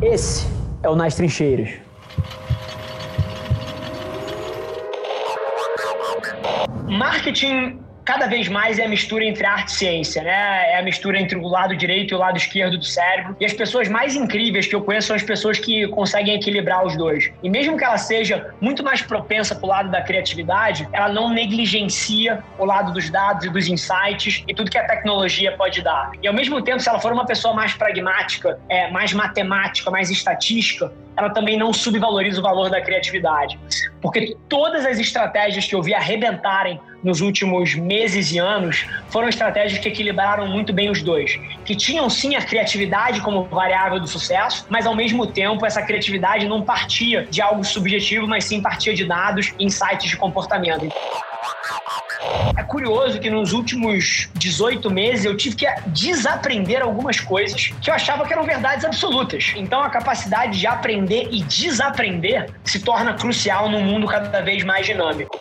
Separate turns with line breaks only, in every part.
Esse é o Nas Trincheiras.
Marketing cada vez mais é a mistura entre arte e ciência, né? É a mistura entre o lado direito e o lado esquerdo do cérebro. E as pessoas mais incríveis que eu conheço são as pessoas que conseguem equilibrar os dois. E mesmo que ela seja muito mais propensa para o lado da criatividade, ela não negligencia o lado dos dados e dos insights e tudo que a tecnologia pode dar. E ao mesmo tempo, se ela for uma pessoa mais pragmática, é, mais matemática, mais estatística, ela também não subvaloriza o valor da criatividade. Porque todas as estratégias que eu vi arrebentarem nos últimos meses e anos foram estratégias que equilibraram muito bem os dois. Que tinham sim a criatividade como variável do sucesso, mas ao mesmo tempo essa criatividade não partia de algo subjetivo, mas sim partia de dados, insights de comportamento. É curioso que nos últimos 18 meses eu tive que desaprender algumas coisas que eu achava que eram verdades absolutas. Então a capacidade de aprender e desaprender se torna crucial num mundo cada vez mais dinâmico.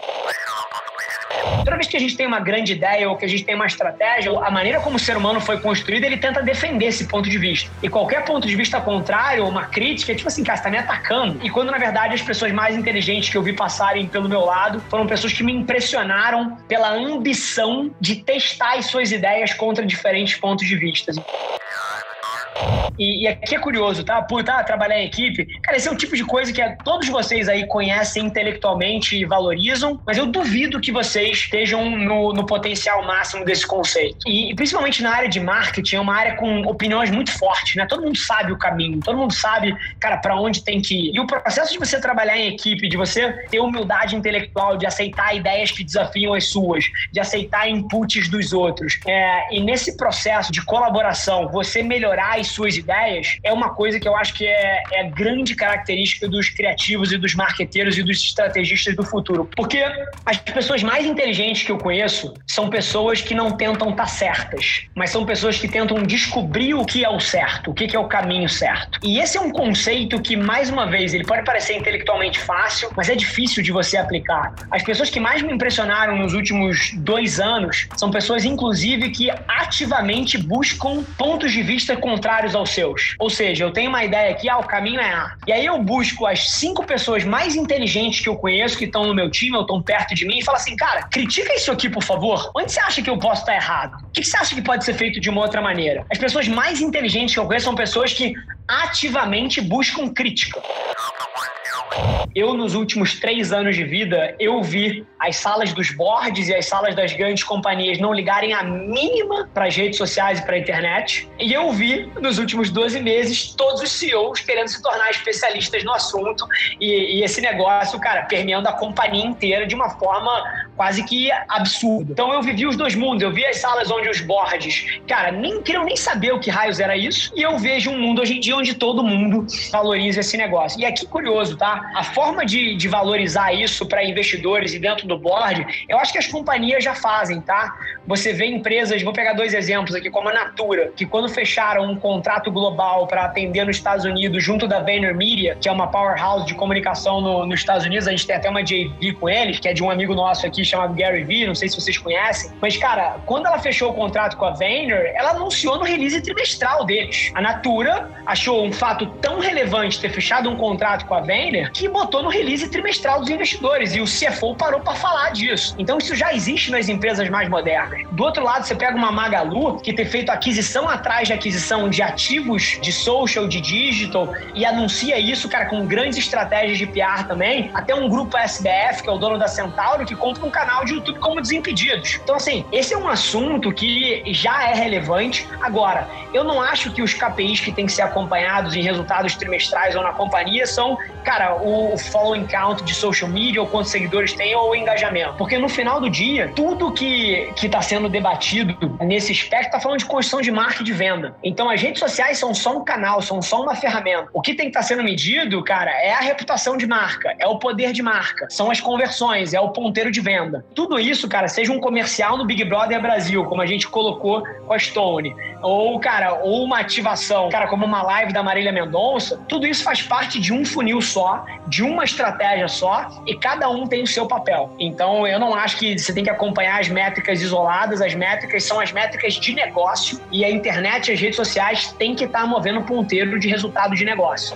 Toda vez que a gente tem uma grande ideia ou que a gente tem uma estratégia, a maneira como o ser humano foi construído, ele tenta defender esse ponto de vista. E qualquer ponto de vista contrário, uma crítica, é tipo assim, cara, você tá me atacando. E quando, na verdade, as pessoas mais inteligentes que eu vi passarem pelo meu lado foram pessoas que me impressionaram pela ambição de testar as suas ideias contra diferentes pontos de vista. E, e, aqui é curioso, tá? Por tá, trabalhar em equipe, cara, esse é o tipo de coisa que todos vocês aí conhecem intelectualmente e valorizam, mas eu duvido que vocês estejam no, no potencial máximo desse conceito. E, principalmente na área de marketing, é uma área com opiniões muito fortes, né? Todo mundo sabe o caminho, todo mundo sabe, cara, para onde tem que ir. E o processo de você trabalhar em equipe, de você ter humildade intelectual, de aceitar ideias que desafiam as suas, de aceitar inputs dos outros. É, e nesse processo de colaboração, você melhorar as suas ideias é uma coisa que eu acho que é, é grande característica dos criativos e dos marqueteiros e dos estrategistas do futuro. Porque as pessoas mais inteligentes que eu conheço são pessoas que não tentam estar tá certas, mas são pessoas que tentam descobrir o que é o certo, o que é o caminho certo. E esse é um conceito que, mais uma vez, ele pode parecer intelectualmente fácil, mas é difícil de você aplicar. As pessoas que mais me impressionaram nos últimos dois anos são pessoas, inclusive, que ativamente buscam pontos de vista contrários aos seus. Ou seja, eu tenho uma ideia aqui, ah, o caminho é A. E aí eu busco as cinco pessoas mais inteligentes que eu conheço, que estão no meu time, ou estão perto de mim, e falo assim, cara, critica isso aqui, por favor. Onde você acha que eu posso estar errado? O que você acha que pode ser feito de uma outra maneira? As pessoas mais inteligentes que eu conheço são pessoas que ativamente buscam crítica. Eu, nos últimos três anos de vida, eu vi as salas dos boards e as salas das grandes companhias não ligarem a mínima para as redes sociais e para a internet. E eu vi, nos últimos 12 meses, todos os CEOs querendo se tornar especialistas no assunto e, e esse negócio, cara, permeando a companhia inteira de uma forma quase que absurda. Então eu vivi os dois mundos. Eu vi as salas onde os boards, cara, nem queriam nem saber o que raios era isso. E eu vejo um mundo hoje em dia onde todo mundo valoriza esse negócio. E aqui curioso, tá? A forma de, de valorizar isso para investidores e dentro do board, eu acho que as companhias já fazem, tá? Você vê empresas, vou pegar dois exemplos aqui, como a Natura, que quando fecharam um contrato global para atender nos Estados Unidos junto da VaynerMedia, que é uma powerhouse de comunicação no, nos Estados Unidos, a gente tem até uma JV com eles, que é de um amigo nosso aqui chamado Gary Vee, não sei se vocês conhecem, mas cara, quando ela fechou o contrato com a Vayner, ela anunciou no release trimestral deles. A Natura achou um fato tão relevante ter fechado um contrato com a Vayner que botou no release trimestral dos investidores e o CFO parou para falar disso. Então isso já existe nas empresas mais modernas. Do outro lado, você pega uma Magalu que tem feito aquisição atrás de aquisição de ativos de social, de digital e anuncia isso, cara, com grandes estratégias de PR também. Até um grupo SBF, que é o dono da Centauro, que compra um canal de YouTube como Desimpedidos. Então, assim, esse é um assunto que já é relevante. Agora, eu não acho que os KPIs que têm que ser acompanhados em resultados trimestrais ou na companhia são, cara, o following count de social media ou quantos seguidores tem ou o engajamento. Porque no final do dia, tudo que está sendo debatido nesse aspecto está falando de construção de marca e de venda. Então, as redes sociais são só um canal, são só uma ferramenta. O que tem que estar tá sendo medido, cara, é a reputação de marca, é o poder de marca, são as conversões, é o ponteiro de venda. Tudo isso, cara, seja um comercial no Big Brother Brasil, como a gente colocou com a Stone, ou, cara, ou uma ativação, cara, como uma live da Marília Mendonça, tudo isso faz parte de um funil só, de uma estratégia só, e cada um tem o seu papel. Então, eu não acho que você tem que acompanhar as métricas isoladas. As métricas são as métricas de negócio e a internet e as redes sociais têm que estar movendo ponteiro de resultado de negócio.